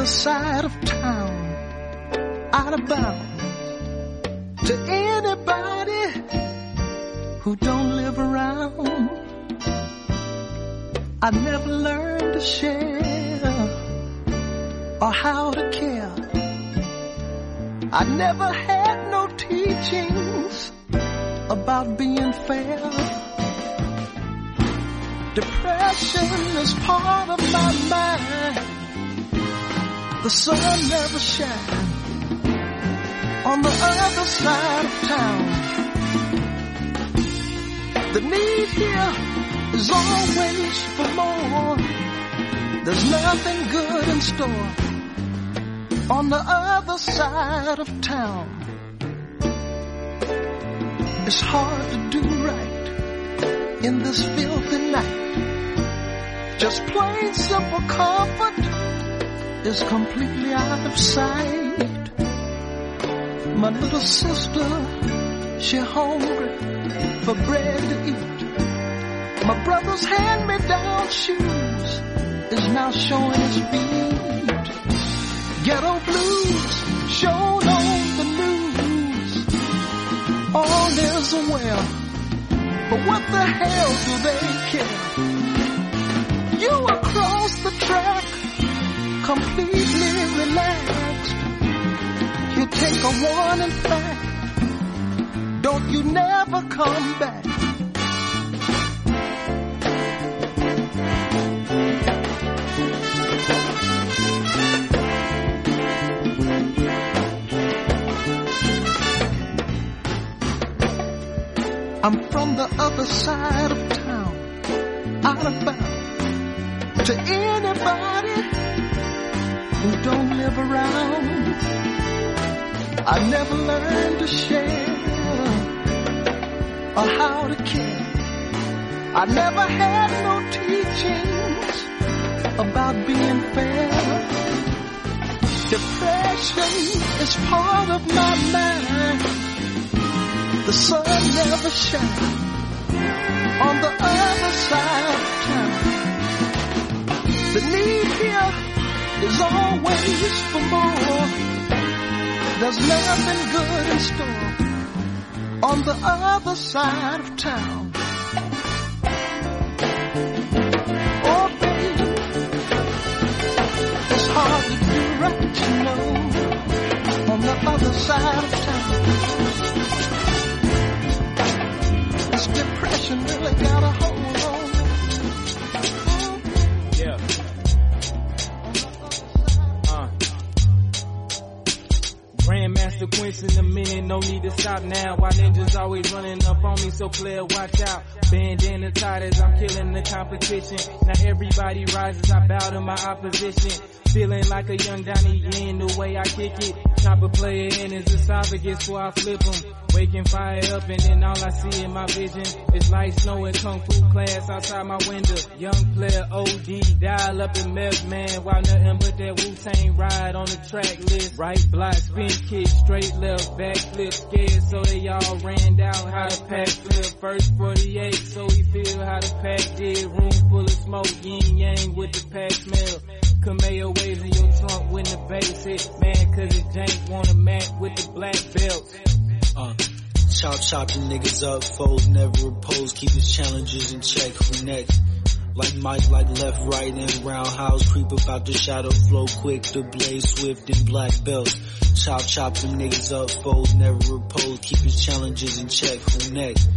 other side of town, out of bounds. To anybody who don't live around, I never learned to share or how to care. I never had no teachings about being fair. Depression is part of my mind the sun never shines on the other side of town. The need here is always for more. There's nothing good in store on the other side of town. It's hard to do right in this filthy night. Just plain simple comfort is completely out of sight. My little sister, she hungry for bread to eat. My brother's hand-me-down shoes is now showing his feet. Ghetto blues shown on the news. All is well, but what the hell do they care? You completely relaxed. You take a warning back. Don't you never come back. I'm from the other side of town, out of bounds. To anybody who don't live around. I never learned to share or how to care. I never had no teachings about being fair. Depression is part of my mind. The sun never shines on the other side of town. The need here is always for more. There's nothing good in store on the other side of town. Oh, baby, it's hard to do right, you know, on the other side of town. This depression really got a hold In a minute, no need to stop now. Why ninjas always running up on me, so player watch out. Bandana tied as I'm killing the competition. Now everybody rises, I bow to my opposition. Feeling like a young Donnie Yen, the way I kick it. Chop a player in his esophagus before I flip him. Waking fire up and then all I see in my vision is light snow and kung fu class outside my window. Young player OD, dial up in milk man. While nothing but that Wu-Tang ride on the track list. Right block, spin kick, straight left, back flip, scared so they all ran down how to pack flip. First 48, so we feel how the pack did. Room full of smoke, yin yang with the pack smell. Kameo waves in your trunk when the bass hit. Man, cause it wanna match with the black belts. Uh, chop chop the niggas up, foes never oppose, keep his challenges in check. Who next? Like Mike, like left, right, and roundhouse. Creep about the shadow, flow quick, the blaze swift and black belts. Chop chop them niggas up, foes never oppose, keep his challenges in check. Who next?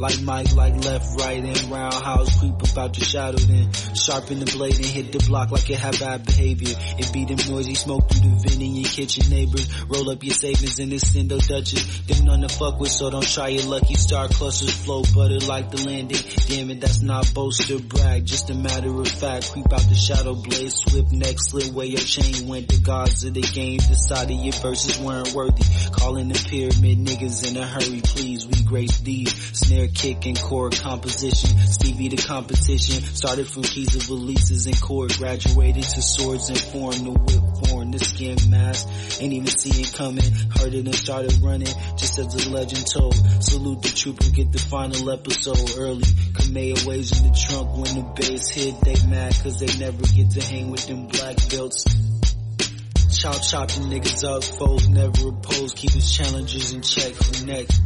Like Mike, like left, right, and roundhouse. Creep about the shadow, then sharpen the blade and hit the block like it had bad behavior. It be them noisy smoke through the vent in your kitchen neighbors. Roll up your savings in this Cindo Dutchess. Them none to fuck with, so don't try your lucky star clusters. Flow butter like the landing. Damn it, that's not boast or brag. Just a matter of fact. Creep out the shadow, blade, swift neck slit where your chain went. The gods of the game decided your verses weren't worthy. Calling the pyramid niggas in a hurry, please. We grace these. Snare kick and chord composition. Stevie the competition. Started from keys of releases and chord. Graduated to swords and form. The whip born, the skin mask. Ain't even see it coming. Heard it and started running. Just as the legend told. Salute the trooper, get the final episode early. Kamea waves in the trunk when the bass hit. They mad cause they never get to hang with them black belts. Chop chop the niggas up, foes never oppose, keep his challenges in check. Who next?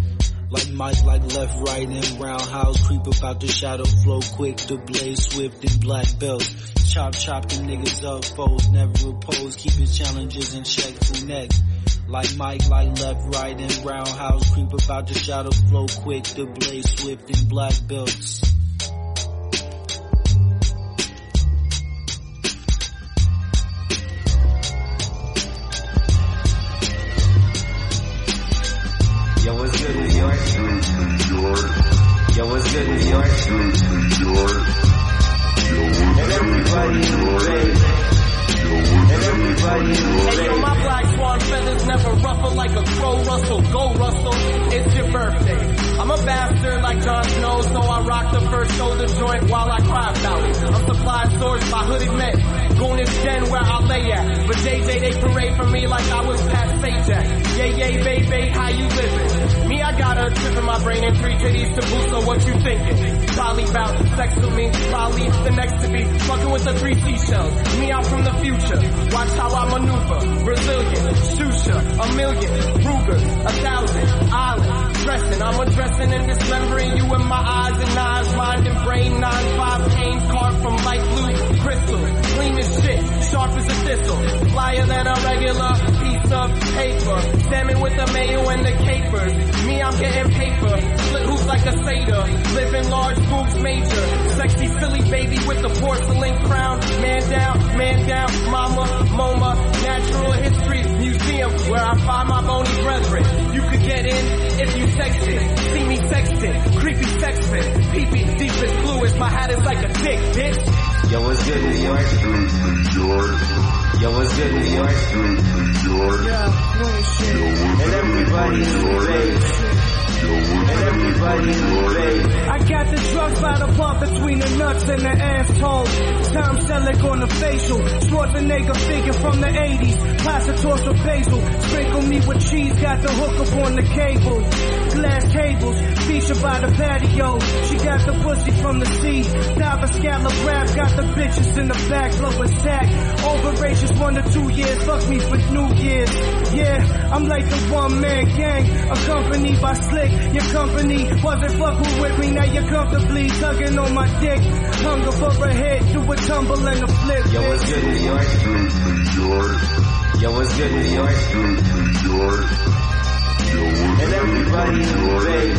Like Mike, like left, right, and roundhouse. Creep about the shadow, flow quick, the blaze swift and black belt. Chop chop the niggas up, foes never oppose, keep his challenges in check. Who next? Like Mike, like left, right, and roundhouse. Creep about the shadow, flow quick, the blaze swift and black belts. York. Yo, what's good, New York? Good New York. Yo, what's And good, everybody in New York? Yo, what's good, everybody? Hey yo, my black swan feathers never ruffle like a crow rustle. Go Russell, it's your birthday. I'm a bastard like Jon Snow, so I rock the first shoulder joint while I cry about it. I'm supplying swords by hooded men. Goonish den where I lay at. But JJ they parade for me like I was Pat Sajak. Yay yay baby, how you living? Me I got a chip in my brain and three titties to boot, so what you thinking? Probably about sex with me, probably the next to be fucking with the three seashells. Me out from the future, watch how I maneuver. Brazilian, Shusha, a million, Rugers, a thousand, islands, dressing. I'm addressing and dismembering you in my eyes and eyes, mind and brain. Nine five pain carved from light blue crystal, clean as shit, sharp as a thistle, flyer than a regular piece of paper. Salmon with the mayo and the capers. Me, I'm getting paper, split hoops like a satyr, living large boobs major, sexy silly baby with the porcelain crown. Man down, man down, mama, MoMA, natural history museum where I find my bony brethren. You could get in if you text it. See me sexting, creepy sexting, pee-pee deep as fluids. My hat is like a dick, bitch. Yo, what's good, New York? New York. Yo, what's good, New York? New York. And everybody in New York? And everybody in the. I got the drugs by the pump between the nuts and the asshole. Tom Selleck on the facial. Schwarzenegger figure from the 80s. Placitor or basil. Sprinkle me with cheese. Got the hook up on the cable. Glass tables. Feature by the patio. She got the pussy from the sea. Diver scallop rap. Got the bitches in the back. Blowing sack. Overacious one to two years. Fuck me for New Year's. Yeah, I'm like the one man gang. Accompanied by Slick. Your company wasn't fucking with me. Now you're comfortably tugging on my dick. Hunger for a hit. Do a tumble and a flip. Yo, what's good, New York? New York. Yo, what's good, New York? Good New York. And everybody bay.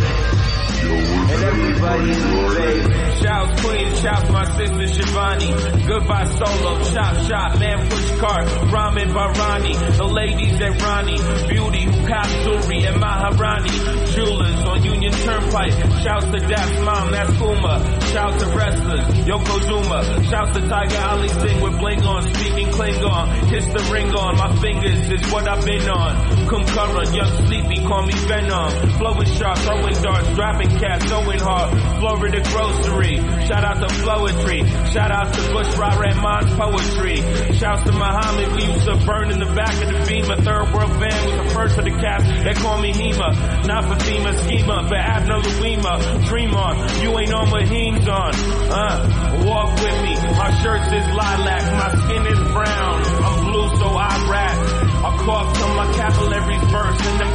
And everybody bay. Shouts Queen, shouts my sister Shivani. Goodbye solo, chop shop, man push cart, ramen Barani. The ladies at Ronnie, Beauty, Katsuri, and Maharani. Jewelers on Union Turnpike. Shouts to Daph's mom, that's Kuma. Shouts to wrestlers, Yokozuna. Shouts to Tiger Ali Singh with bling on, speaking Klingon. Kiss the ring on, my fingers is what I've been on. Kumkara, young sleepy, call me Venom. Flowing sharp, throwing darts, dropping cats, going hard. Florida grocery. Shout out to Flowetry. Shout out to Bushra Rehman's poetry. Shouts to Muhammad. We used to burn in the back of the Beamer. Third world van was the first of the cats. They call me Hema. Not FEMA schema, but Abner Louima. Dream on. You ain't on what Heem's on. Uh, walk with me. My shirts is lilac. My skin is brown. I'm blue, so. I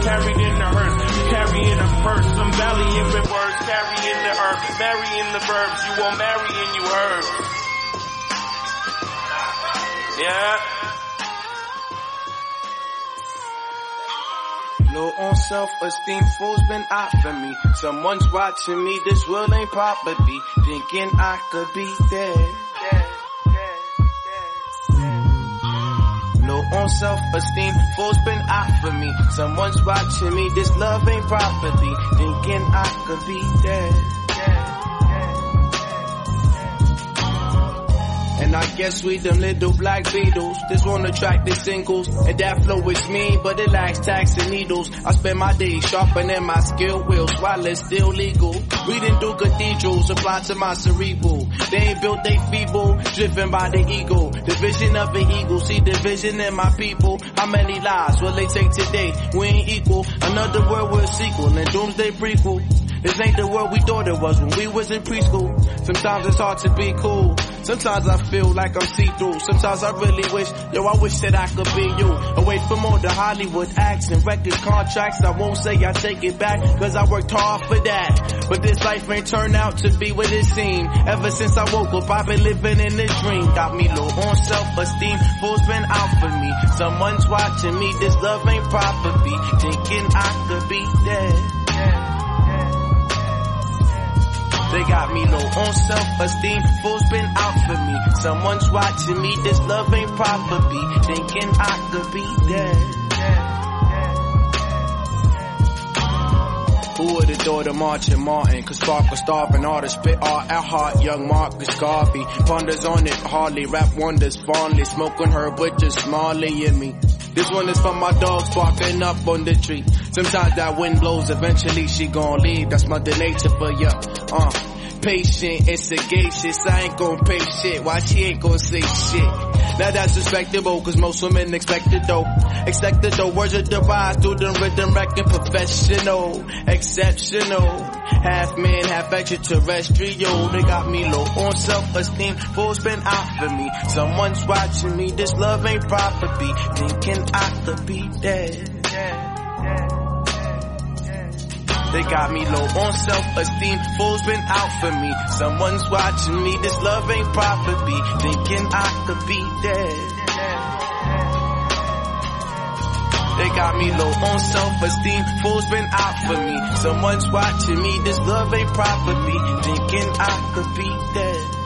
carried in the hearse, carrying a purse. I'm valiant with words, carrying the earth, marrying the verbs. You won't marry and you heard. Yeah. Low on self-esteem, fools been after me. Someone's watching me, this world ain't property. Thinking I could be dead. On self-esteem, fools been after me. Someone's watching me, this love ain't property. Thinking I could be dead. And. I guess we them little black beetles. This one the singles, and that flow is mean, but it lacks tax and needles. I spend my days sharpening my skill wheels while it's still legal. Reading through cathedrals, apply to my cerebral. They ain't built, they feeble, driven by the ego. The vision of an eagle, see the vision in my people. How many lives will they take today? We ain't equal. Another world a sequel and doomsday prequel. This ain't the world we thought it was when we was in preschool. Sometimes it's hard to be cool. Sometimes I feel like I'm see-through. Sometimes I really wish, yo, I wish that I could be you. Away from all the Hollywood acts and record contracts. I won't say I take it back, cause I worked hard for that. But this life ain't turned out to be what it seemed. Ever since I woke up, I've been living in a dream. Got me low on self-esteem. Fools been out for me. Someone's watching me. This love ain't property. Thinking I could be dead. They got me low on self-esteem. Fools been out for me. Someone's watching me. This love ain't proper. Be Thinking I could be dead. Who would've thought of Marching Martin? Cause Spark was starving artist, spit art at heart, young Marcus Garvey. Ponders on it, hardly rap wonders, fondly. Smoking herb with just Marley in me. This one is for my dogs barking up on the tree. Sometimes that wind blows, eventually she gon' leave. That's mother nature for ya. Uh, patient and sagacious. I ain't gon' pay shit. Why she ain't gon' say shit? Now that's respectable, cause most women expect it though. Expect it though, words are devised through the rhythm wrecking professional, exceptional. Half man, half extraterrestrial. They got me low on self-esteem. Fools been out for me. Someone's watching me. This love ain't property. Thinking I could be dead. They got me low on self-esteem. Fools been out for me. Someone's watching me. This love ain't property. Thinking I could be dead. They got me low on self-esteem. Fools been out for me. Someone's watching me. This love ain't property. Thinking I could be dead.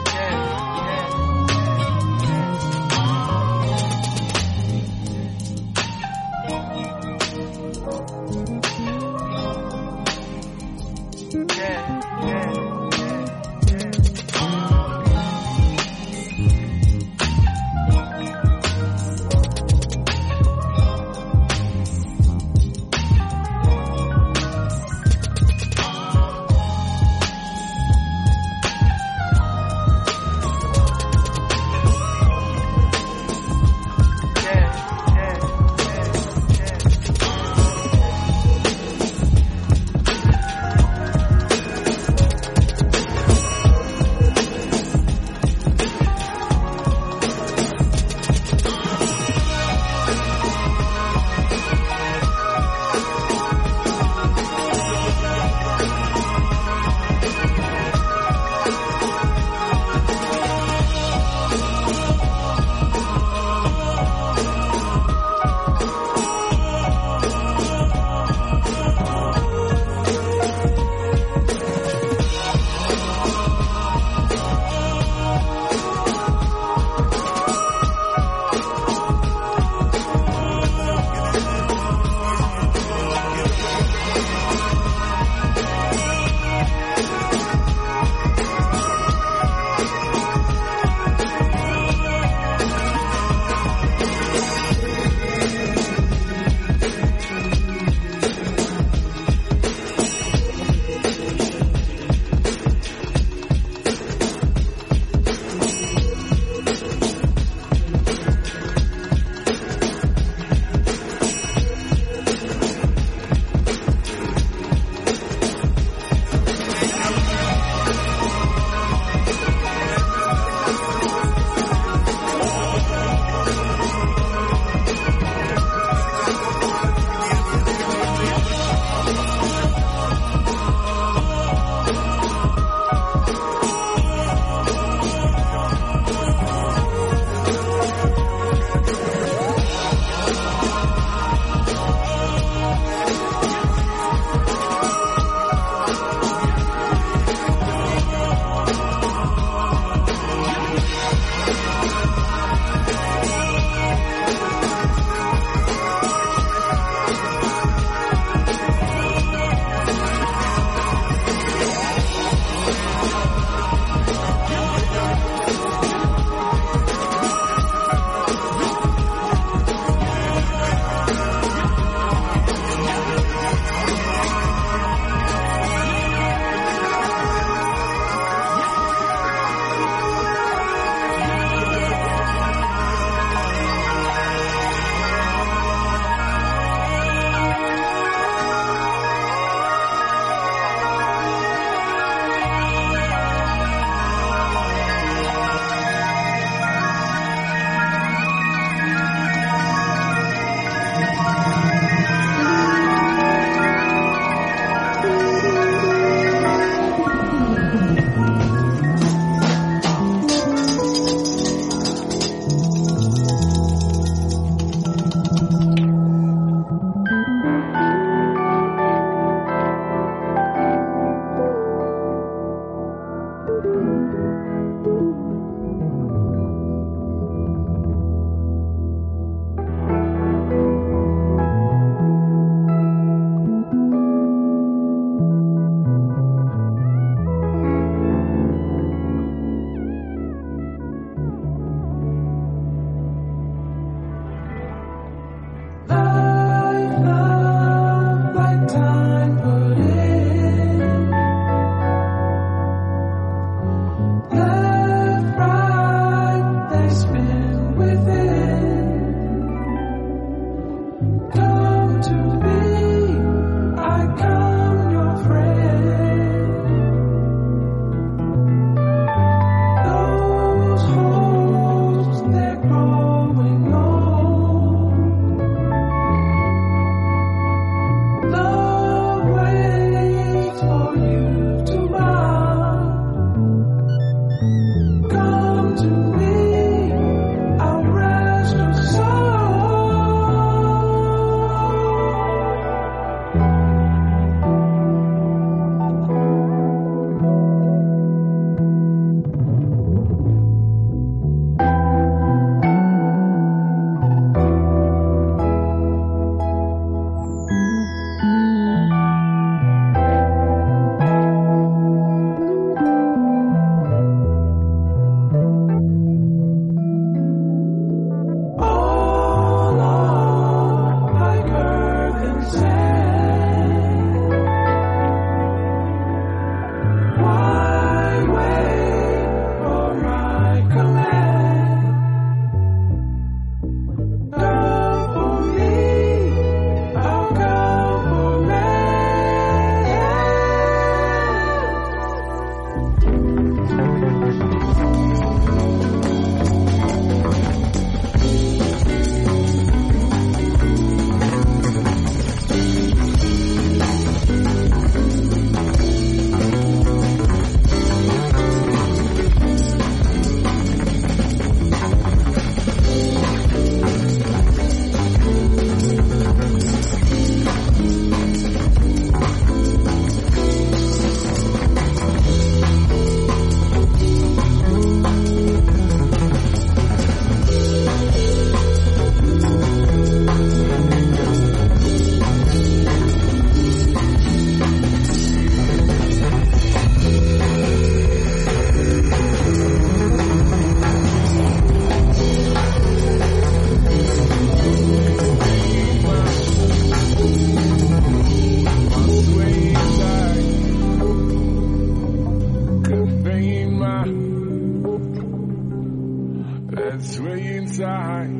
Let's sway inside.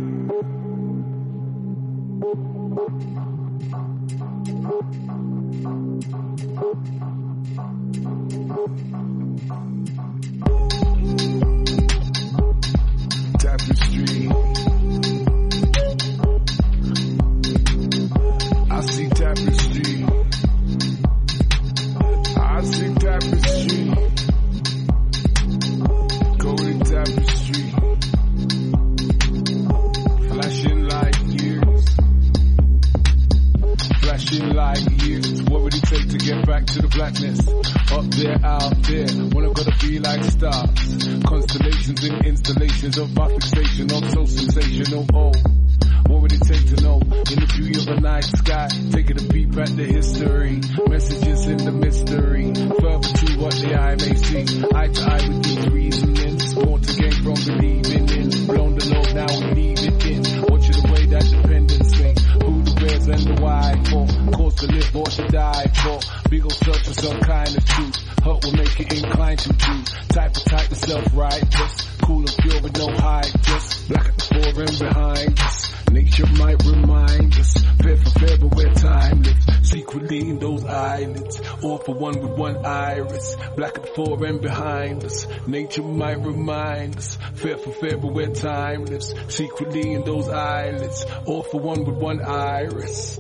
Tapestry. Nature might remind us, fair for fair, but where time lives, secretly in those eyelids, all for one with one iris.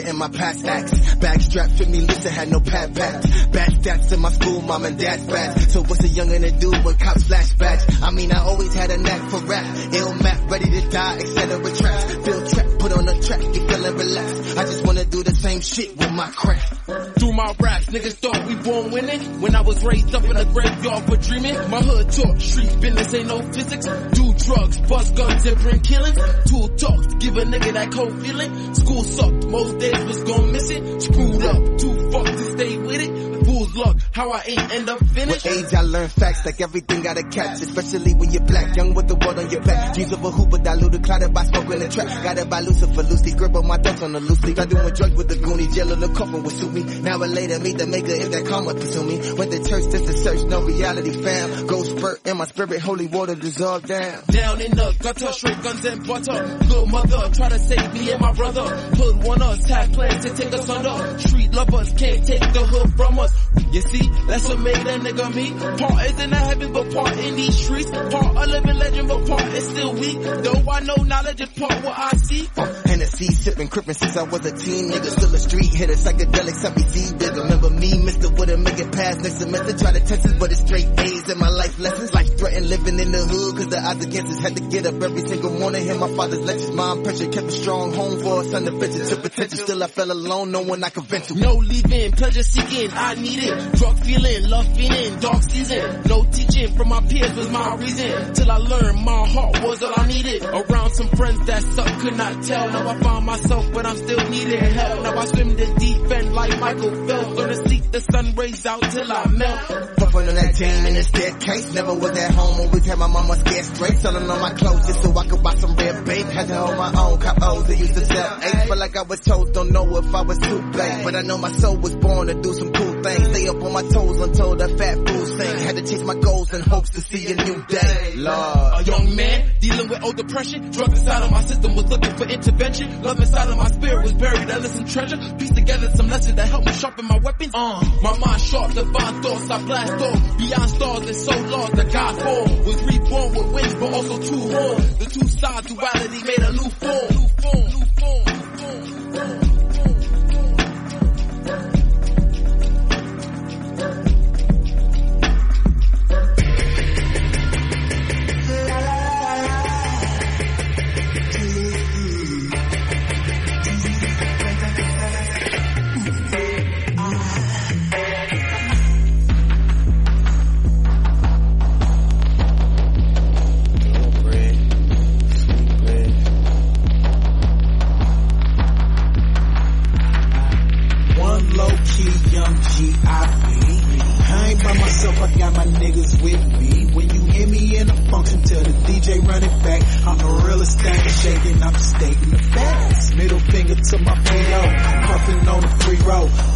In my past acts. Bag strapped with me loose, had no pad packs. Bad stats in my school, mom and dad's bad. So what's a youngin' to do when cops flashbacks? I mean, I always had a knack for rap. Ill map, ready to die, etc. Traps. Feel trapped, put on a track, you feeling relaxed. I just wanna do the same shit with my craft. Through my raps, niggas thought we born winning. When I was raised up in a graveyard for dreaming, my hood talk, street business ain't no physics. Do drugs, bust guns and bring killings. Tool talks, give a nigga that cold feeling. School sucked, most days was gone missing. Screwed up, too fucked to stay with it. Fool's luck, how I ain't end up finished. With age I learn facts like everything got a catch, especially when you're black, young with the world on your back. Dreams of a hooper diluted, clouded by smoke in the trap. Got it by Lucifer, loosely grip on my thoughts on the loose leaf. I doing drugs with the Goonie, jail in the coffin would suit me. Now or later, meet the maker if that karma pursue me. Went to church just to search, no reality found. Go spurt in my spirit, holy water dissolve down. Down in the gutter, straight guns and butter. Good mother, try to save me and my brother. Hood want us, had plans to take us under. Street lovers can't take the hood from us. You see, that's what made a nigga me. Part is in the heaven, but part in these streets. Part a living legend, but part is still weak. Though I know knowledge is part what I see. Hennessy, sipping, crippin' since I was a teen. Nigga still a street hitter, psychedelics, I be see big. Remember me, Mister wouldn't make it past next semester. Try to test us, but it's straight A's in my life lessons. Life threatened living in the hood, cause the odds against us had to get up every single morning. Hear my father's lectures, mom pressure, kept a strong home for son to venture to potential. Still I fell alone, no one I could vent to. No leaving, pleasure seeking, I need it. Drug feeling, love feeling, dark season. No teaching from my peers was my reason. Till I learned my heart was all I needed. Around some friends that suck, could not tell. Now I find myself, but I'm still needing help. Now I swim the deep end like Michael Phelps. Gonna seek the sun rays out till I melt. Puffin' on that team in the staircase. Never was at home, always had my mama scared straight. Selling all my clothes just so I could buy some red bait. Had to hold my own cop O's that used to sell eight. Felt like I was told, don't know if I was too late. But I know my soul was born to do some cool things. Stay up on my toes until the fat fool sing. Had to chase my goals and hopes to see a new day. Lord. A young man dealing with old depression. Drugs inside of my system was looking for intervention. Love inside of my spirit was buried. I some treasure. Piece together some lessons that help me sharpen my weapons. Uh, my mind sharp, divine thoughts I blast off. Beyond stars and so lost, the God form was reborn with wings, but also two horns. The two sides duality made a new form. New form. New form. New form.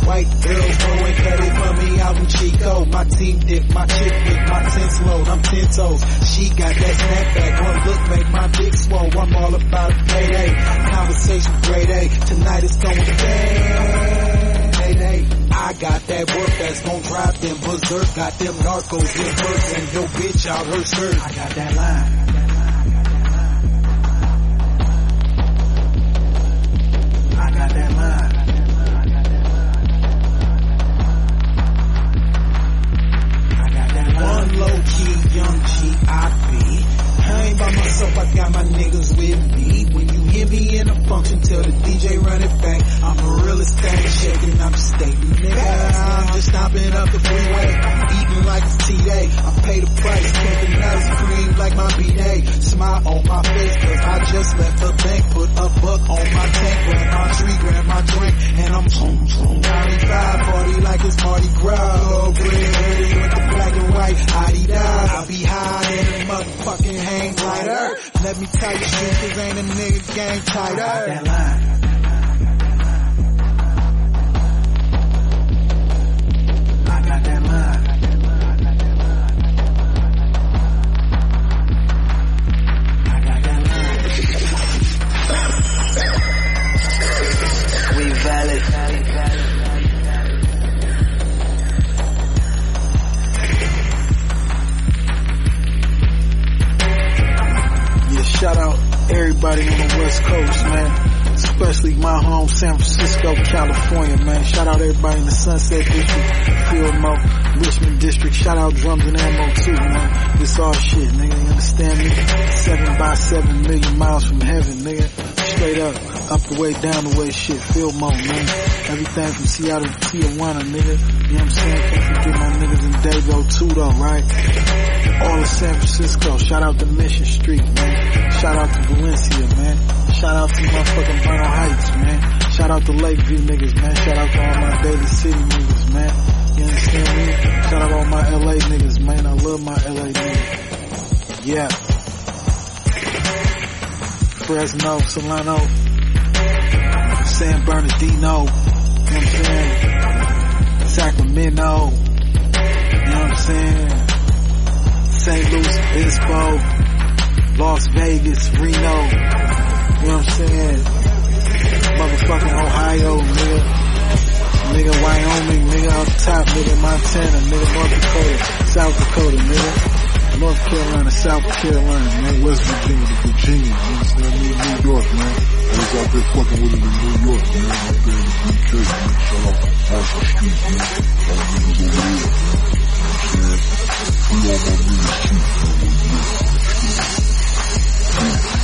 White girls throwing credit for me out in Chico. My team dip, my chick dip, my tense load, I'm ten toes. She got that snapback, one look make my dick swole. I'm all about a payday, conversation grade eh? A. Tonight it's going down. Payday. I got that work that's gon' drive them berserk. Got them narcos in purse and yo bitch out her skirt. I got that line. I by myself, I got my niggas with me. When you hear me in a function, tell the DJ run it back. I'm the realest thing shaking, I'm stating nigga. I'm just stopping up the freeway, eating like it's TA. I pay the price, camping ice cream like my B.A. Smile on my face, cause I just left the bank. Put a buck on my tank, grab my tree, grab my drink, and I'm boom, boom. 95, party like it's Mardi Gras. All Let me tell you, cause ain't a nigga gang tighter. Everybody on the West Coast, man. Especially my home, San Francisco, California, man. Shout out everybody in the Sunset District, Fillmore, Richmond District. Shout out Drums and Ammo too, man. This all shit, nigga. You understand me? Seven by seven million miles from heaven, nigga. Straight up, up the way, down the way, shit. Fillmore, man. Everything from Seattle to Tijuana, nigga. You know what I'm saying? Can't forget my niggas in Dago too, though, right? All of San Francisco. Shout out to Mission Street, man. Shout out to Valencia, man. Shout out to motherfucking Bernal Heights, man. Shout out to Lakeview niggas, man. Shout out to all my Daly City niggas, man. You understand me? Shout out all my LA niggas, man. I love my LA niggas. Yeah. Fresno, Solano, San Bernardino, what I'm saying? Sacramento, you know what I'm saying? San Luis Obispo, Las Vegas, Reno, you know what I'm saying? Motherfucking Ohio, nigga. Nigga Wyoming, nigga up top, nigga Montana, nigga North Dakota, South Dakota, nigga. North Carolina, South Carolina, man. West Virginia Virginia, you understand me? New York, man. I was out there fucking with him in New York, man. Out there in the UK, man. Shout out Marshall Street, man. All the niggas over there, man. You know what I'm saying? All my niggas too.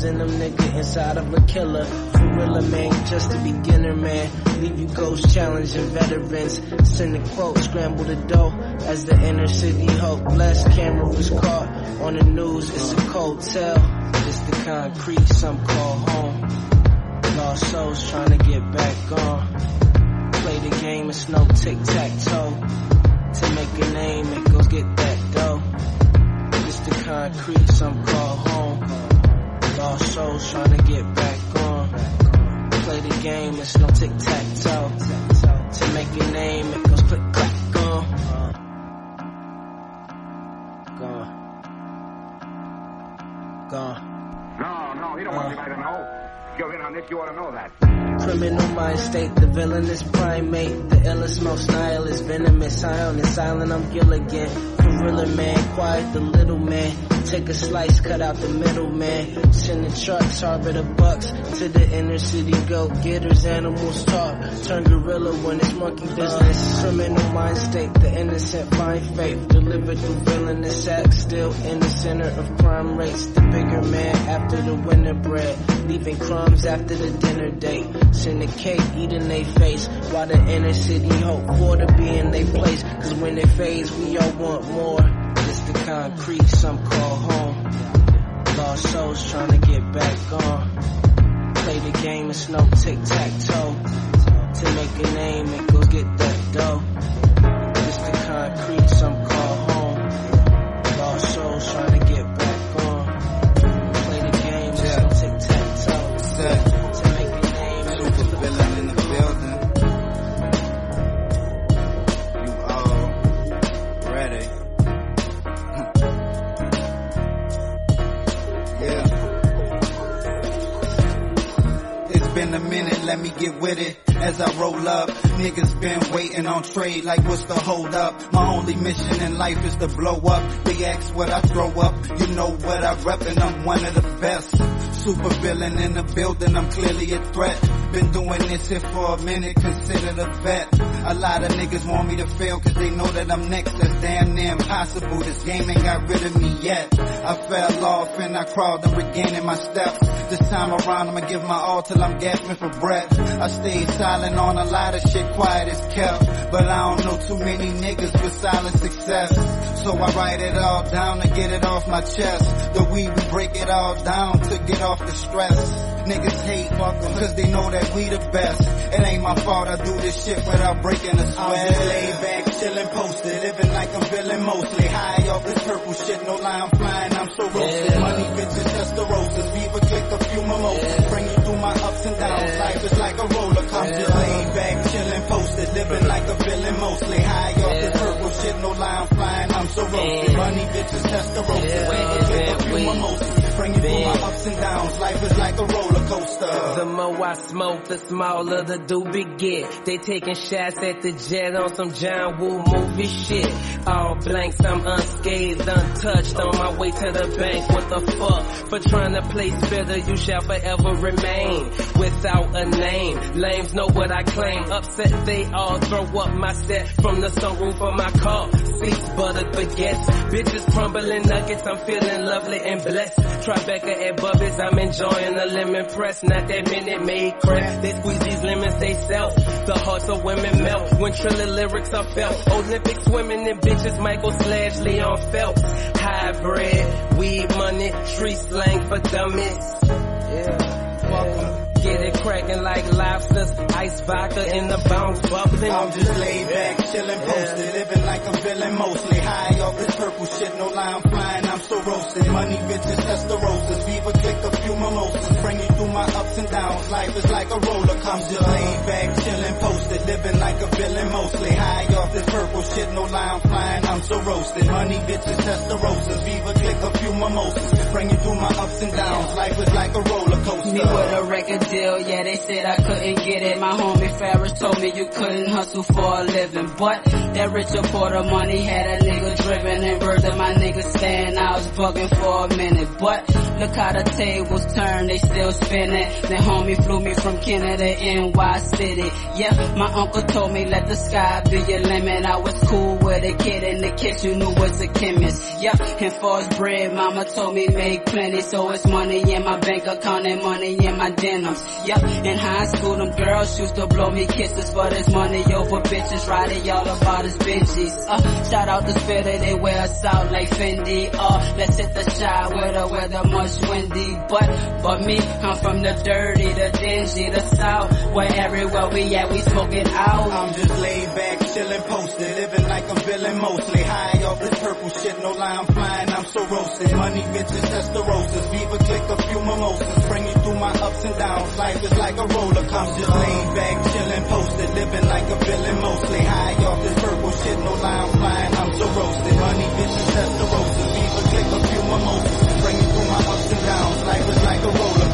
Feelings in them nigga inside of a killer. Gorilla man, just a beginner man. Leave you ghost challenging veterans. Send a quote, scramble the dough as the inner city hope. Blessed camera was caught on the news. It's a cold tell. It's the concrete some call home. Lost souls trying to get back on. Play the game, it's no tic tac toe. To make a name, it goes get that dough. It's the concrete some call home. Lost souls trying to get back on. Play the game, it's no tic tac toe. To make a name, it goes click clack. Gone. Gone. No, no, you don't want uh. anybody to know. If you're in on this, you ought to know that. Criminal mind state, the villainous primate, the illest, most nihilist, venomous, silent, silent, I'm Gilligan. Gorilla man, quiet the little man. Take a slice, cut out the middle man. Send the trucks, harbor the bucks to the inner city. Go getters, animals talk. Turn gorilla when it's monkey business. Criminal mind state, the innocent find faith. Delivered through villainous acts, still in the center of crime rates. The bigger man after the winter bread, leaving crumbs after the dinner date. Send the cake, eating they face. While the inner city hope for to be in they place. Cause when it fades, we all want more. Concrete, some call home. Lost souls trying to get back on. Play the game, it's no tic tac toe. To make a name and go get that dough. Get with it. As I roll up, niggas been waiting on trade like what's the hold up? My only mission in life is to blow up. They ask what I throw up, you know what I rep and I'm one of the best. Super villain in the building, I'm clearly a threat. Been doing this here for a minute, considered a vet. A lot of niggas want me to fail cause they know that I'm next. That's damn near impossible. This game ain't got rid of me yet. I fell off and I crawled, I'm regaining my steps. This time around I'ma give my all till I'm gasping for breath. I stayed silent on a lot of shit, quiet as kept. But I don't know too many niggas with silent success. So I write it all down to get it off my chest. The weed we break it all down to get off the stress. Niggas hate fuck them cause they know that we the best. It ain't my fault I do this shit without breaking a sweat. I'm just laid back, chillin' posted, living like I'm feeling mostly high off this purple shit. No lie, I'm flying, I'm so roasted. Money, bitches, Testarossas, Viva click a few mimosas. Bring you through my ups and downs. Life is like a roller coaster. I'm laid back, chillin' posted, living like a villain mostly high off this purple shit. No lie, I'm flying, I'm so roasted. Money, bitches, Testarossas, Viva click a few mimosas. Bring you through my ups and downs. Life is like a roller coaster. The more I smoke, the smaller the doobie get. They taking shots at the jet on some John Woo movie shit. All blanks, I'm unscathed, untouched. On my way to the bank, what the fuck? For trying to place better, you shall forever remain without a name. Lames know what I claim. Upset, they all throw up my set from the sunroof of my car. Seats buttered baguettes, bitches crumbling nuggets. I'm feeling lovely and blessed. Tribeca at Bubby's, I'm enjoying a lemon press. Not that Minute Maid crap. They squeeze these lemons they sell. The hearts of women melt when triller lyrics are felt. Olympic swimming in bitches, Michael slash Leon Phelps. Hybrid, weed money, street slang for dummies. Yeah, welcome. Get it cracking like lobsters, ice vodka in the bounce bubbling. I'm just laid back, chillin' posted, living like a villain mostly. High off this purple shit, no lie, I'm flying, I'm so roasted. Money, bitches, Testarossas, Viva click a few mimosas. Bring you through my ups and downs, life is like a roller coaster. Just laid back, chillin' posted, living like a villain mostly. High off this purple shit, no lie, I'm flying, I'm so roasted. Money, bitches, Testarossas, Viva click a few mimosas. Bring you through my ups and downs, life is like a roller coaster. Me with a record deal, yeah, they said I couldn't get it. My homie Farris told me you couldn't hustle for a living. But that rich reporter money had a nigga driven and words of my niggas saying I was bugging for a minute. But look how the tables turn, they still spinning. Then homie flew me from Canada NY City. Yeah, my uncle told me let the sky be your limit. I was cool with a kid in the kitchen who was a chemist. Yeah, and for his bread, mama told me make plenty. So it's money in my bank account and money in my denims. Yeah, in high school, them girls used to blow me kisses for this money over bitches. Riding y'all about his bitches. Uh, shout out the spitter, they wear us out like Fendi. Uh, let's hit the shot where the weather much windy. But, but me, I'm from the dirty, the dingy, the south. Where everywhere we at, we smoking out. I'm just laid back, chillin', posted, living like a villain mostly. High off this purple shit, no I'm flying, I'm so roasted. Money, bitches, testarossas, Viva click a few mimosas. Bring you through my ups and downs, life is like a roller coaster. Just laid back, chillin', posted, living like a villain mostly. High off this purple shit, no I'm flying, I'm so roasted. Money, bitches, testarossas, Viva click a few mimosas. Bring you through my ups and downs, life is like a roller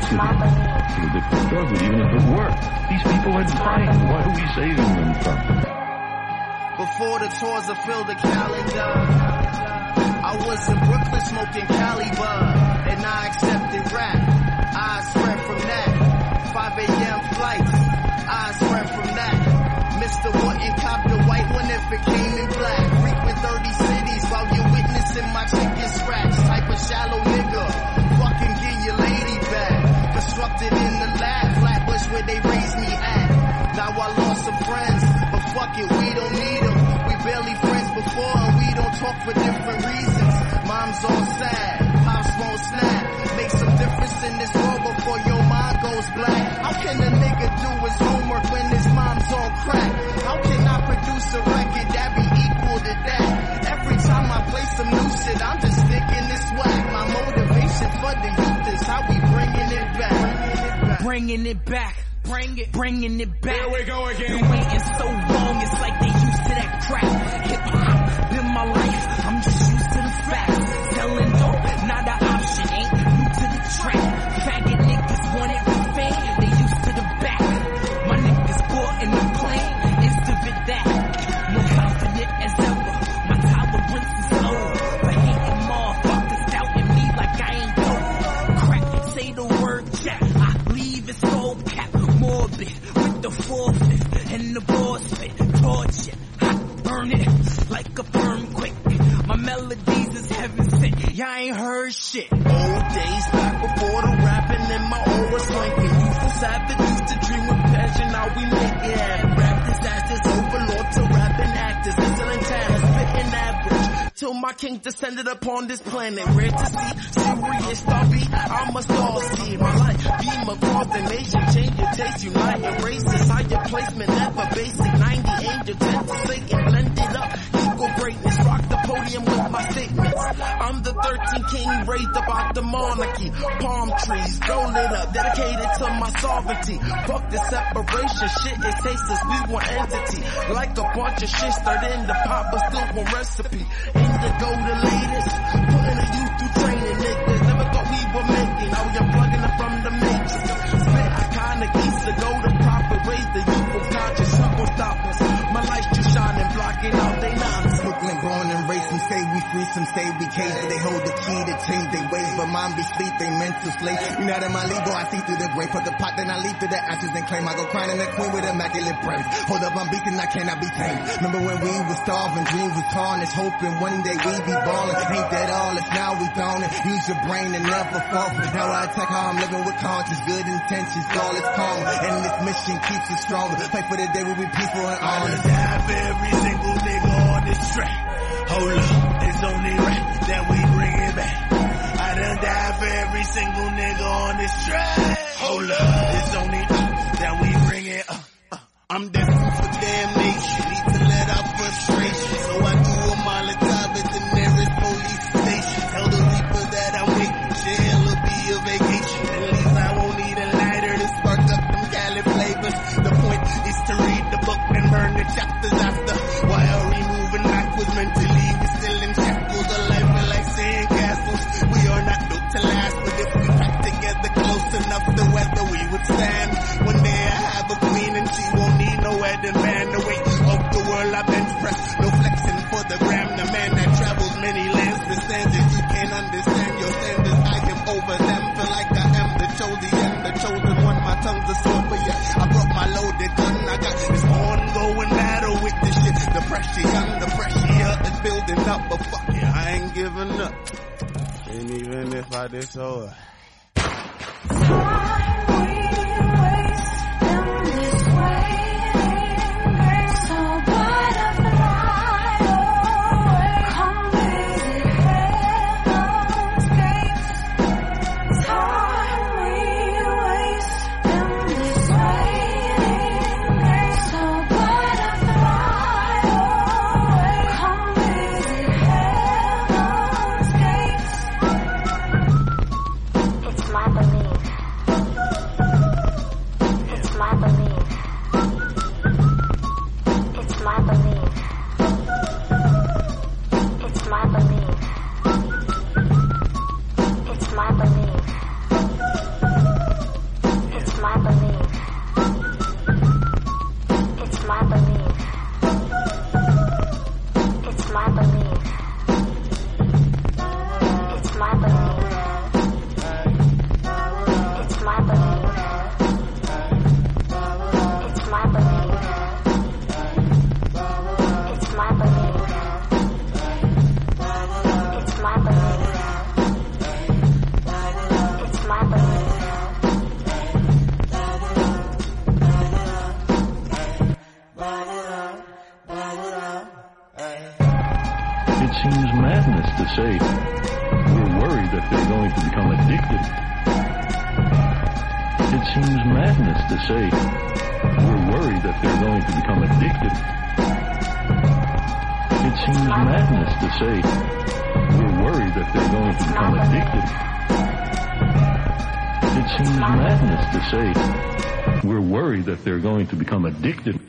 the, but even if it these people are dying. Are we saving them from? Before the tours have filled the calendar, I was in Brooklyn smoking Cali bud, and I accepted rap. I spread from that. 5 a.m. flights, I spread from that. Mr. Wouldn't cop the white one if it came in black. Frequent 30 cities while you're witnessing my chicken scratch. Type of shallow nigga, Constructed in the lab, Flatbush where they raised me at. Now I lost some friends, but fuck it, we don't need them. We barely friends before and we don't talk for different Bringing it back. Bring it, bringing it back. Here we go again. Been waiting so long, it's like they used to that crap. Hip hop, been my life, I'm just used to the facts. Selling dope, not an Y'all ain't heard shit. Old days back before the rapping and my old was swanking. Youthful savage used to dream with passion. Now we make it happen. Rap disasters, overlord to rapping actors. Listening talent, spitting average. Till my king descended upon this planet. Rare to see, serious star. I'm a star see my life. Beam across the nation, change your taste, unite your races. Higher placement, never basic. 90 angel, 10 to Satan, blend it up. Equal greatness, podium with my statements. I'm the 13th king raised about the monarchy. Palm trees, roll it up, dedicated to my sovereignty. Fuck the separation, shit is tasteless, we want entity. Like a bunch of shit stirred in the pot, but still one recipe. In the golden latest, putting the youth through training, some say we caged, but they hold the key to change their ways, but mom be sleep, they mental slave. You not in my boy, I see through the grave, put the pot, then I leap through the ashes and claim I go crying in the queen with immaculate brains. Hold up, I'm beating, I cannot be tamed. Remember when we was starving, dreams was tarnished, hoping one day we be ballin'. Ain't that all, it's now we it. Use your brain and never fall. Now I attack how I'm living with conscience, good intentions, all is calm. And this mission keeps us stronger. Fight for the day we be peaceful and honest. die for every single nigga on this track. Hold up, it's only right that we bring it back. I done died for every single nigga on this track. Hold up, it's only right that we bring it up. Uh, I'm destined for damnation. Shit. The pressure is building up. But fuck it, I ain't giving up. And even if I disown. It's uh, say we're worried that they're going to become addicted. It seems madness to say we're worried that they're going to become addicted.